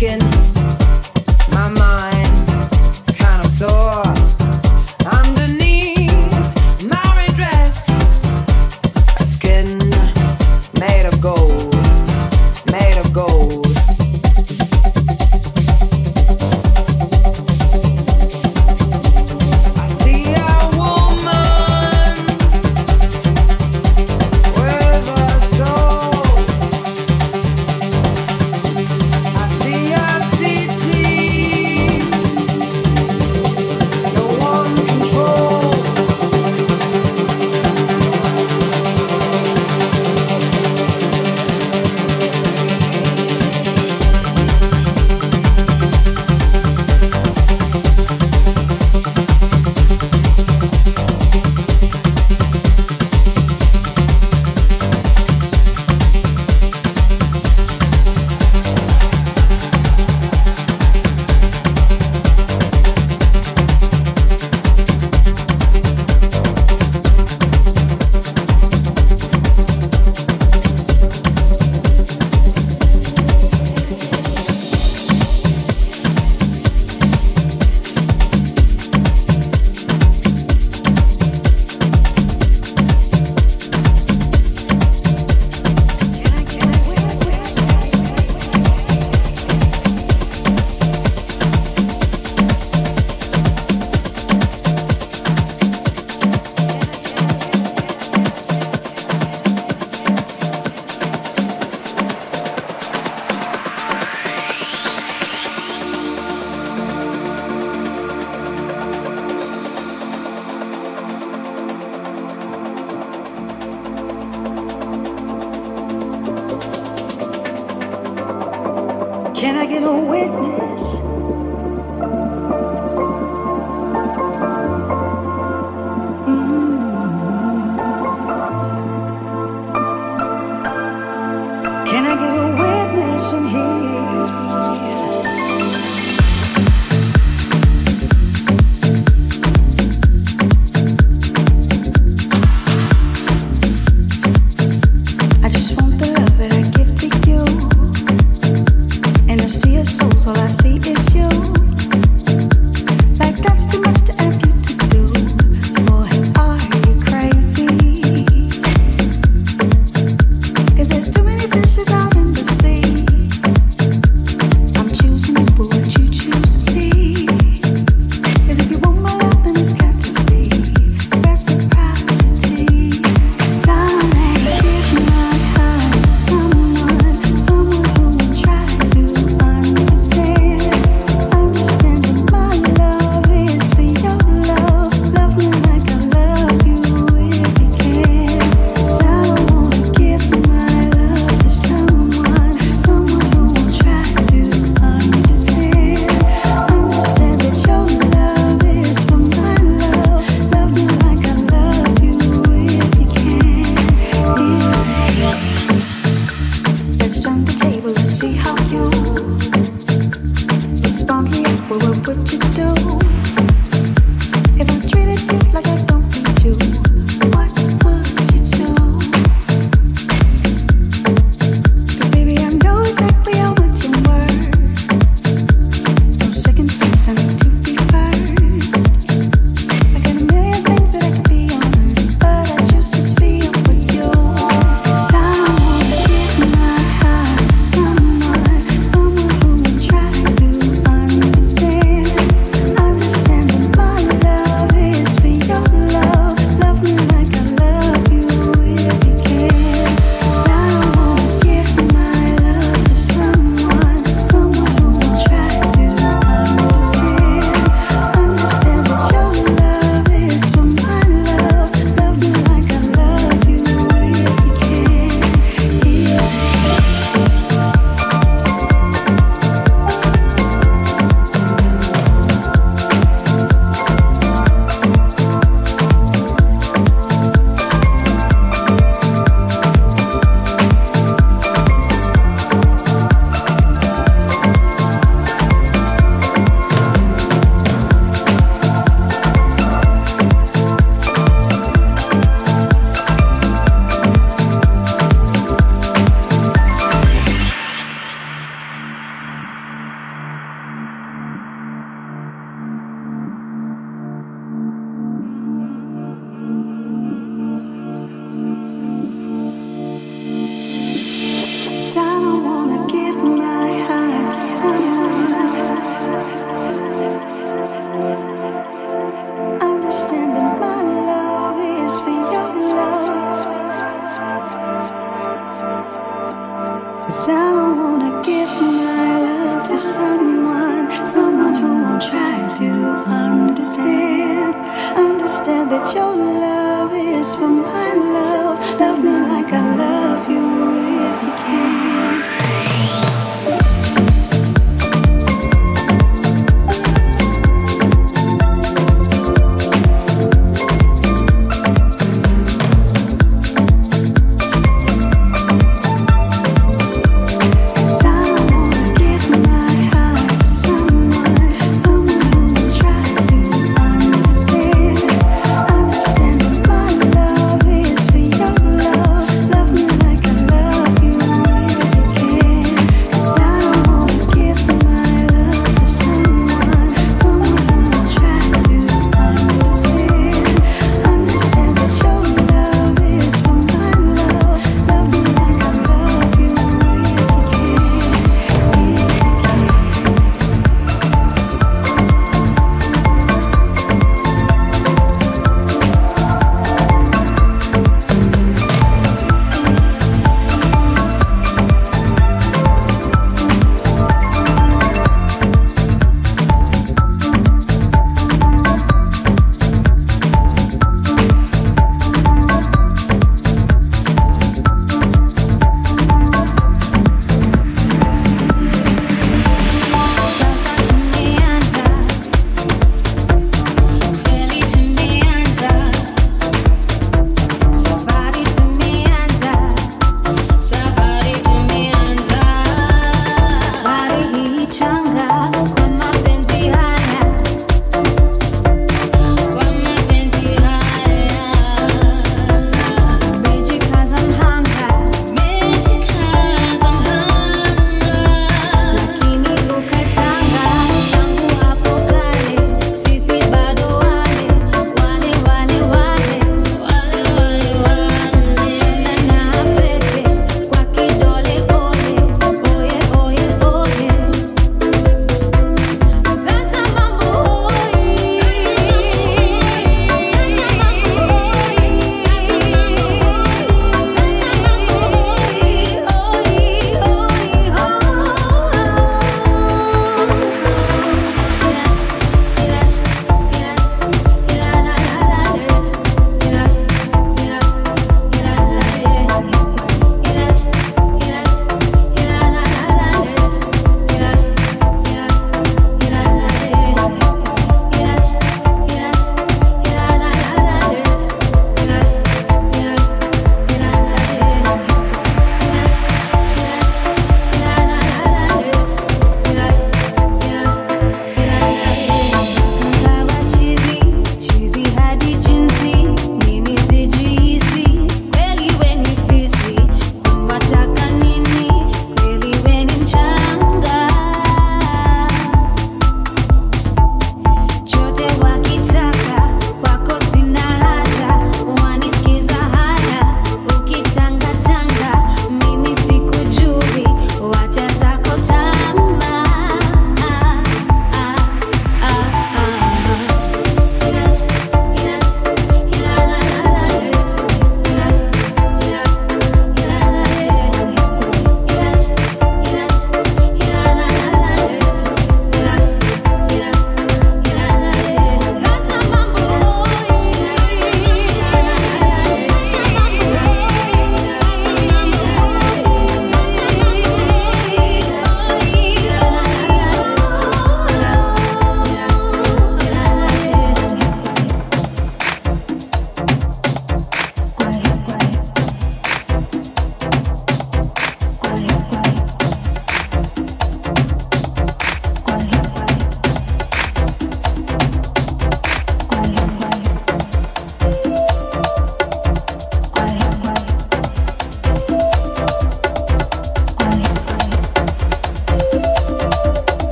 There's too many fish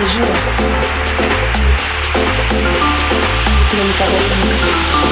se jura? Não me casarei nunca.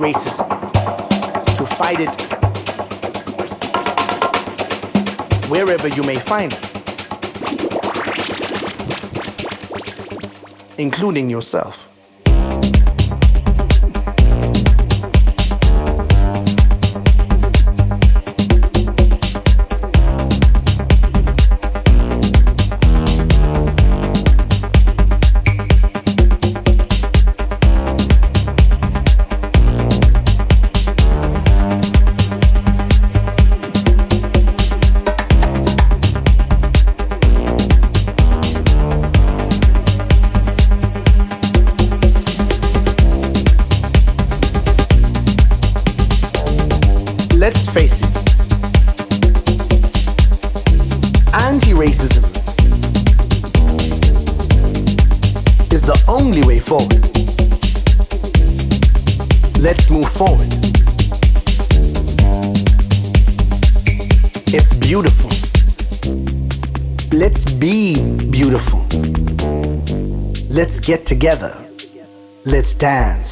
racism, to fight it wherever you may find it, including yourself. Get together. Let's dance.